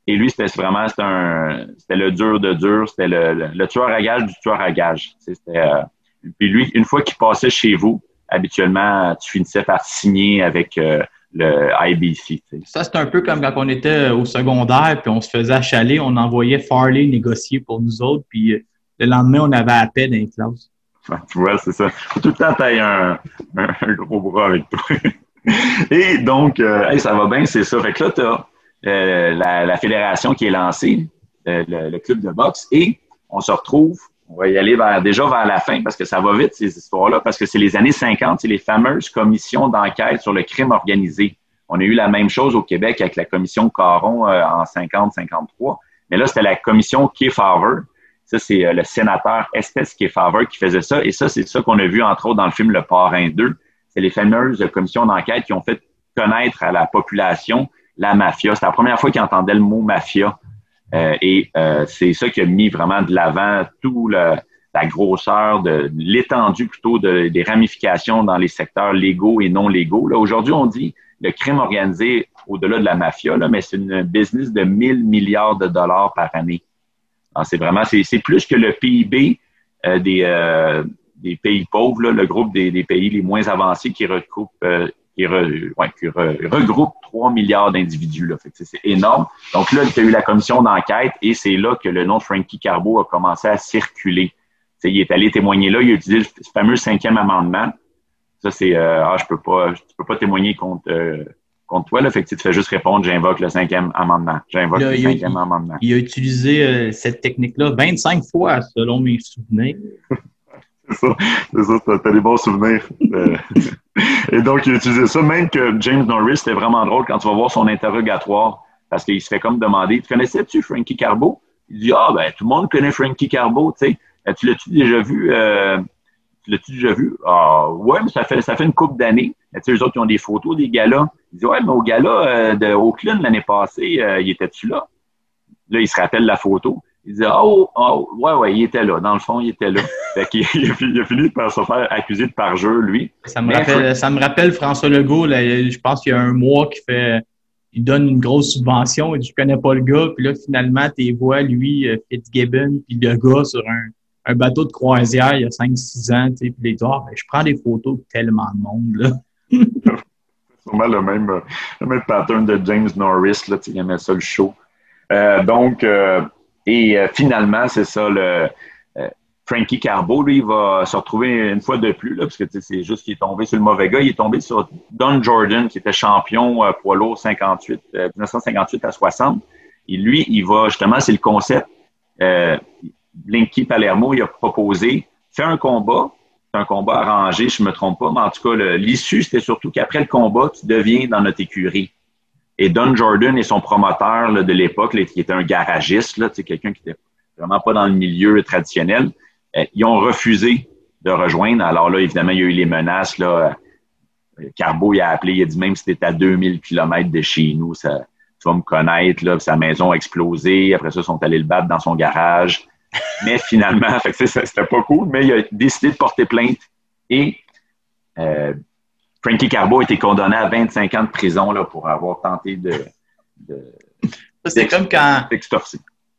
Et lui, c'était vraiment c'était un c'était le dur de dur, c'était le, tueur à gage du tueur à gage. Euh, puis lui, une fois qu'il passait chez vous, habituellement, tu finissais par signer avec le IBC. Ça, c'est un peu comme quand on était au secondaire, puis on se faisait achaler, on envoyait Farley négocier pour nous autres, puis le lendemain, on avait à paix dans les classes. Ouais, c'est ça. Faut tout le temps tailler un, un, gros bras avec toi. Et donc, euh, ça va bien, c'est ça. Fait que là, tu as euh, la, fédération qui est lancée, euh, le, club de boxe, et on se retrouve, on va y aller vers, déjà vers la fin parce que ça va vite, ces histoires-là, parce que c'est les années 50, c'est les fameuses commissions d'enquête sur le crime organisé. On a eu la même chose au Québec avec la commission Caron en 50-53, mais là, c'était la commission Kefauver. Ça, c'est le sénateur Estes Kefauver qui faisait ça, et ça, c'est ça qu'on a vu, entre autres, dans le film Le Parrain 2 c'est les fameuses commissions d'enquête qui ont fait connaître à la population la mafia. C'est la première fois qu'ils entendaient le mot mafia. Euh, et euh, c'est ça qui a mis vraiment de l'avant tout la grosseur de l'étendue plutôt des ramifications dans les secteurs légaux et non légaux. Là, aujourd'hui, on dit le crime organisé au-delà de la mafia, là, mais c'est une business de 1000 milliards de dollars par année. C'est vraiment, c'est plus que le PIB euh, des, des pays pauvres, le groupe des, pays les moins avancés qui recoupe euh, qui, regroupe 3 milliards d'individus. C'est énorme. Donc là, tu as eu la commission d'enquête et c'est là que le nom de Frankie Carbo a commencé à circuler. il est allé témoigner là, il a utilisé le fameux cinquième amendement. Ça, c'est euh, Ah, je peux pas, je peux pas témoigner contre, euh, contre toi. Là, fait que tu te fais juste répondre J'invoque le cinquième amendement. J'invoque le cinquième amendement. Il a utilisé cette technique-là 25 fois, selon mes souvenirs. C'est ça, c'est t'as des bons souvenirs. Euh, et donc, il a utilisé ça, même que James Norris, c'était vraiment drôle quand tu vas voir son interrogatoire, parce qu'il se fait comme demander, tu connaissais-tu Frankie Carbo? Il dit, ah, ben, tout le monde connaît Frankie Carbo, tu sais. Euh, tu l'as-tu déjà vu? Euh, tu l'as-tu déjà vu? Ah, ouais, mais ça fait, ça fait une couple d'années. Tu sais, eux autres, ils ont des photos des gars-là. Il dit, ouais, mais au gala de Oakland l'année passée, il était-tu là? Là, il se rappelle la photo. Il disait oh, oh, ouais, ouais, il était là. Dans le fond, il était là. fait qu'il il a, fini par se faire accuser de parjure, lui. Ça me, rappelle, ça me rappelle François Legault, là, je pense qu'il y a un mois qui fait il donne une grosse subvention et tu connais pas le gars, puis là, finalement, tu vois, lui, euh, Fitzgibbon, puis le gars sur un, un bateau de croisière il y a 5-6 ans, puis les doigts, ben, je prends des photos de tellement de monde, là. C'est sûrement le même, le même pattern de James Norris, là, il aimait ça le show. Euh, donc, euh, et euh, finalement, c'est ça, le euh, Frankie Carbo, lui, il va se retrouver une fois de plus, là, parce que c'est juste qu'il est tombé sur le mauvais gars. Il est tombé sur Don Jordan, qui était champion euh, poids lourd 58, 1958 à 60. Et lui, il va justement, c'est le concept. Blinky Palermo, il a proposé, fais un combat, c'est un combat arrangé, je ne me trompe pas, mais en tout cas, l'issue, c'était surtout qu'après le combat, tu deviens dans notre écurie. Et Don Jordan et son promoteur de l'époque, qui était un garagiste, là, quelqu'un qui était vraiment pas dans le milieu traditionnel, euh, ils ont refusé de rejoindre. Alors là, évidemment, il y a eu les menaces. Là, euh, Carbo, il a appelé, il a dit même si c'était à 2000 km de chez nous, ça, tu vas me connaître. Là, sa maison a explosé. Après ça, ils sont allés le battre dans son garage. Mais finalement, c'était pas cool, mais il a décidé de porter plainte. Et euh, Frankie Carbo a été condamné à 25 ans de prison là, pour avoir tenté de. c'est comme quand.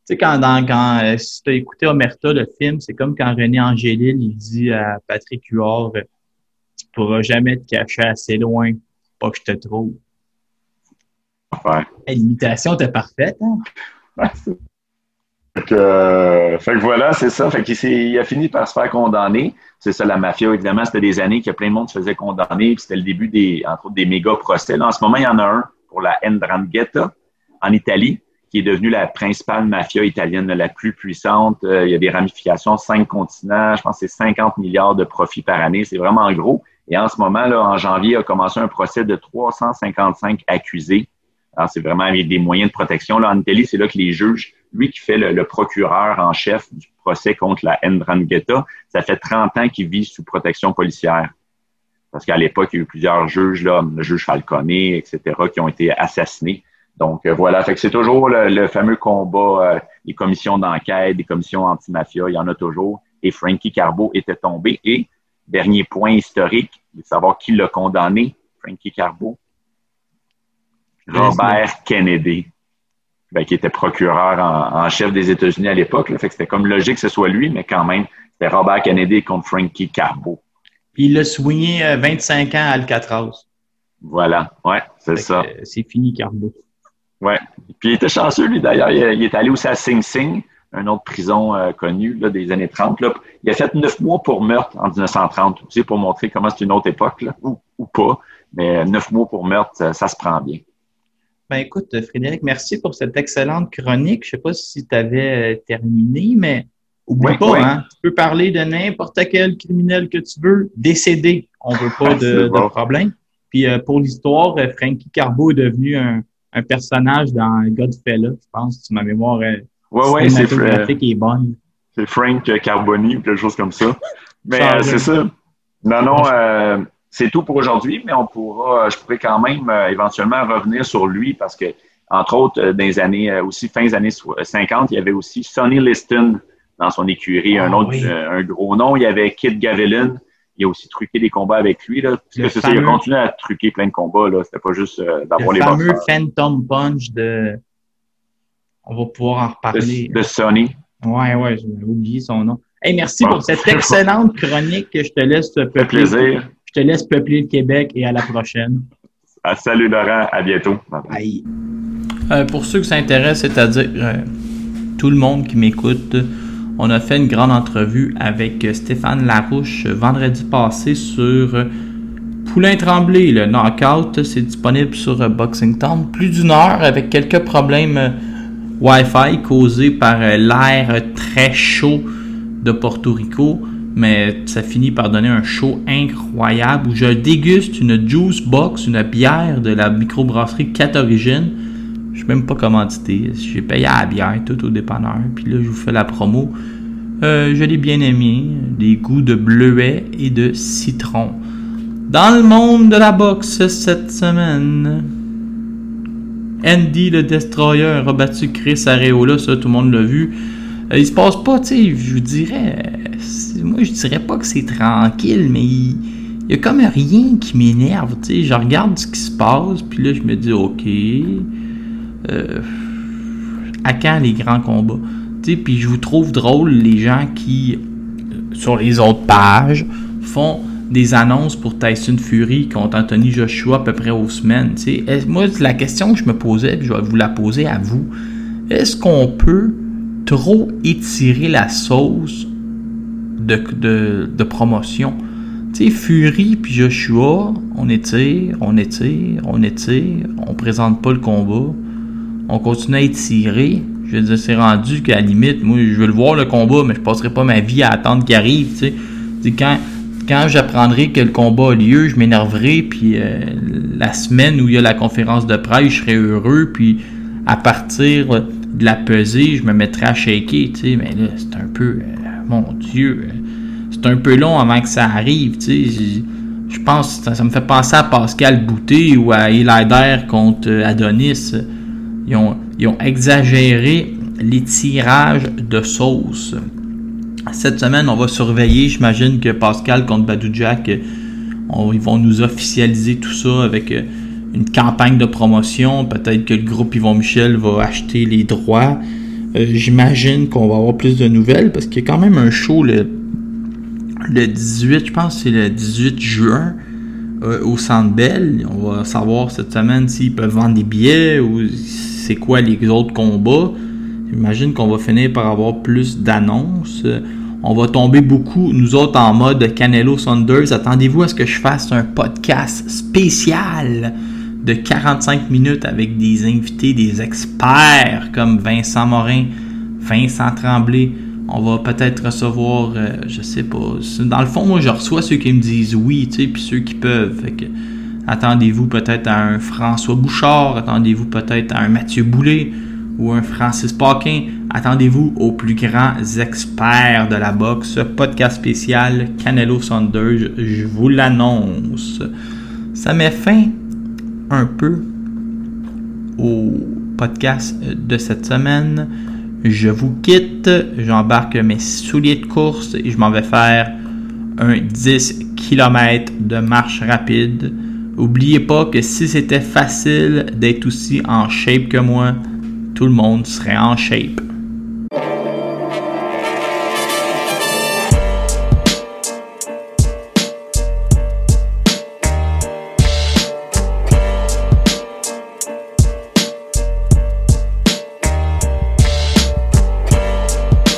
sais, quand, dans, quand euh, si tu as écouté Omerta, le film, c'est comme quand René Angélil, il dit à Patrick Huard, euh, tu pourras jamais te cacher assez loin, pas que je te trouve. Ouais. L'imitation était parfaite, hein? Euh, fait que voilà, c'est ça. Fait qu'il il a fini par se faire condamner. C'est ça, la mafia. Évidemment, c'était des années que plein de monde se faisait condamner. C'était le début des, entre autres, des méga procès. Là, en ce moment, il y en a un pour la Ndrangheta en Italie, qui est devenue la principale mafia italienne la plus puissante. Euh, il y a des ramifications, cinq continents. Je pense que c'est 50 milliards de profits par année. C'est vraiment gros. Et en ce moment, là, en janvier, a commencé un procès de 355 accusés. Alors, c'est vraiment avec des moyens de protection. Là, en Italie, c'est là que les juges, lui qui fait le, procureur en chef du procès contre la Ndrangheta, ça fait 30 ans qu'il vit sous protection policière. Parce qu'à l'époque, il y a eu plusieurs juges, là, le juge Falcone, etc., qui ont été assassinés. Donc euh, voilà, fait que c'est toujours le, le fameux combat, euh, les commissions d'enquête, des commissions anti-mafia, il y en a toujours. Et Frankie Carbo était tombé. Et dernier point historique, de savoir qui l'a condamné, Frankie Carbo, Robert Kennedy, ben, qui était procureur en, en chef des États-Unis à l'époque. Fait que c'était comme logique que ce soit lui, mais quand même, c'était Robert Kennedy contre Frankie Carbo. Puis il a soigné euh, 25 ans à Alcatraz. Voilà, ouais, c'est ça. euh, C'est fini, Carbo. Ouais. Puis il était chanceux, lui, d'ailleurs. Il, il est allé aussi à Sing Sing, une autre prison euh, connue là, des années 30. Là. Il a fait neuf mois pour meurtre en 1930, tu sais, pour montrer comment c'est une autre époque, là, ou, ou pas. Mais neuf mois pour meurtre, ça, ça se prend bien. Ben écoute, Frédéric, merci pour cette excellente chronique. Je sais pas si tu avais terminé, mais oublie Oui, pas, oui. hein, tu peux parler de n'importe quel criminel que tu veux, décédé. On veut pas de, C'est bon. de problème. Puis euh, pour l'histoire, euh, Frankie Carbo est devenu un, un personnage dans Godfella, je pense, si ma mémoire est Ouais, ouais, c'est Fra- bonne. c'est Frank Carboni ou quelque chose comme ça. Mais euh, c'est ça. Non, non, euh, c'est tout pour aujourd'hui, mais on pourra, je pourrais quand même euh, éventuellement revenir sur lui parce que, entre autres, euh, dans les années, euh, aussi fin des années so- 50, il y avait aussi Sonny Liston dans son écurie, un Ah, autre, oui. euh, un gros nom. Il y avait Kid Gavilan. Il a aussi truqué des combats avec lui. Là, parce Le que c'est ça, il a continué à truquer plein de combats. Là. C'était pas juste euh, d'avoir Le les fameux boxeurs. Phantom Punch de. On va pouvoir en reparler. De, de Sonny. Ouais, ouais, j'ai oublié son nom. Hey, merci Bon. pour cette excellente chronique que je te laisse Ça fait plaisir. Je te laisse peupler le Québec et à la prochaine. Ah, salut Laurent, à bientôt. Bye. Euh, pour ceux que ça intéresse, c'est-à-dire euh, tout le monde qui m'écoute, on a fait une grande entrevue avec euh, Stéphane Larouche vendredi passé sur Poulain Tremblay, le knockout. C'est disponible sur Boxing Town. Plus d'une heure avec quelques problèmes Wi-Fi causés par l'air très chaud de Porto Rico. Mais ça finit par donner un show incroyable où je déguste une juice box, une bière de la microbrasserie 4 Origines. Je sais même pas commandité. J'ai payé à la bière, tout au dépanneur. Puis là, je vous fais la promo. Euh, je l'ai bien aimé. Des goûts de bleuet et de citron. Dans le monde de la boxe cette semaine, Andy le Destroyer a rebattu Chris Areola, ça tout le monde l'a vu. Euh, il se passe pas, tu sais, je vous dirais, moi je dirais pas que c'est tranquille, mais il, y a comme rien qui m'énerve, tu sais, je regarde ce qui se passe, puis là je me dis ok, euh, à quand les grands combats, tu sais, puis je vous trouve drôle les gens qui euh, sur les autres pages font des annonces pour Tyson Fury contre Anthony Joshua à peu près aux semaines. tu Moi, la question que je me posais, puis je vais vous la poser à vous, est-ce qu'on peut trop étirer la sauce de, promotion? Tu sais, Fury puis Joshua, on étire, on étire, on étire, on présente pas le combat, on continue à étirer. Je veux dire, c'est rendu qu'à la limite, moi, je veux le voir le combat, mais je passerai pas ma vie à attendre qu'il arrive, tu sais. Tu sais, Quand, quand j'apprendrai que le combat a lieu, je m'énerverai, puis euh, la semaine où il y a la conférence de presse, je serai heureux, puis à partir de la pesée, je me mettrai à shaker, tu sais. Mais là, c'est un peu, euh, mon Dieu, euh, c'est un peu long avant que ça arrive, Je pense, ça, ça me fait penser à Pascal Boutet ou à Elider contre euh, Adonis. Ils ont, exagéré les tirages de sauce. Cette semaine, on va surveiller. J'imagine que Pascal contre Badou Jack, euh, ils vont nous officialiser tout ça avec euh, une campagne de promotion. Peut-être que le groupe Yvon Michel va acheter les droits. J'imagine qu'on va avoir plus de nouvelles parce qu'il y a quand même un show le, le 18, je pense c'est le 18 juin euh, au Centre Bell. On va savoir cette semaine s'ils peuvent vendre des billets ou c'est quoi les autres combats. J'imagine qu'on va finir par avoir plus d'annonces. On va tomber beaucoup, nous autres, en mode Canelo Saunders. Attendez-vous à ce que je fasse un podcast spécial de 45 minutes avec des invités, des experts comme Vincent Morin, Vincent Tremblay. On va peut-être recevoir, euh, je sais pas. Dans le fond, moi, je reçois ceux qui me disent oui, tu puis ceux qui peuvent. Attendez-vous peut-être à un François Bouchard, attendez-vous peut-être à un Mathieu Boulay ou un Francis Paquin. Attendez-vous aux plus grands experts de la boxe. Podcast spécial Canelo Saunders, je vous l'annonce. Ça met fin un peu au podcast de cette semaine. Je vous quitte, j'embarque mes souliers de course et je m'en vais faire un 10 km de marche rapide. Oubliez pas que si c'était facile d'être aussi en shape que moi, tout le monde serait en shape.